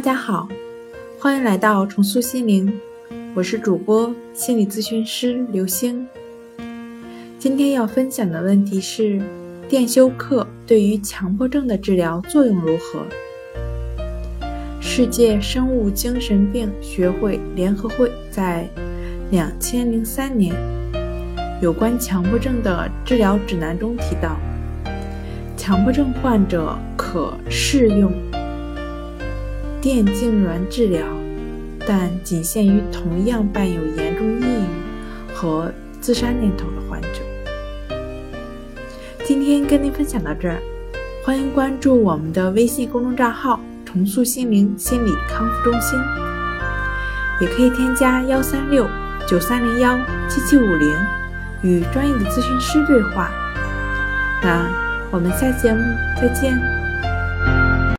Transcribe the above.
大家好，欢迎来到重塑心灵，我是主播心理咨询师刘星。今天要分享的问题是：电休克对于强迫症的治疗作用如何？世界生物精神病学会联合会在两千零三年有关强迫症的治疗指南中提到，强迫症患者可适用。电痉挛治疗，但仅限于同样伴有严重抑郁和自杀念头的患者。今天跟您分享到这儿，欢迎关注我们的微信公众账号“重塑心灵心理康复中心”，也可以添加幺三六九三零幺七七五零与专业的咨询师对话。那我们下节目再见。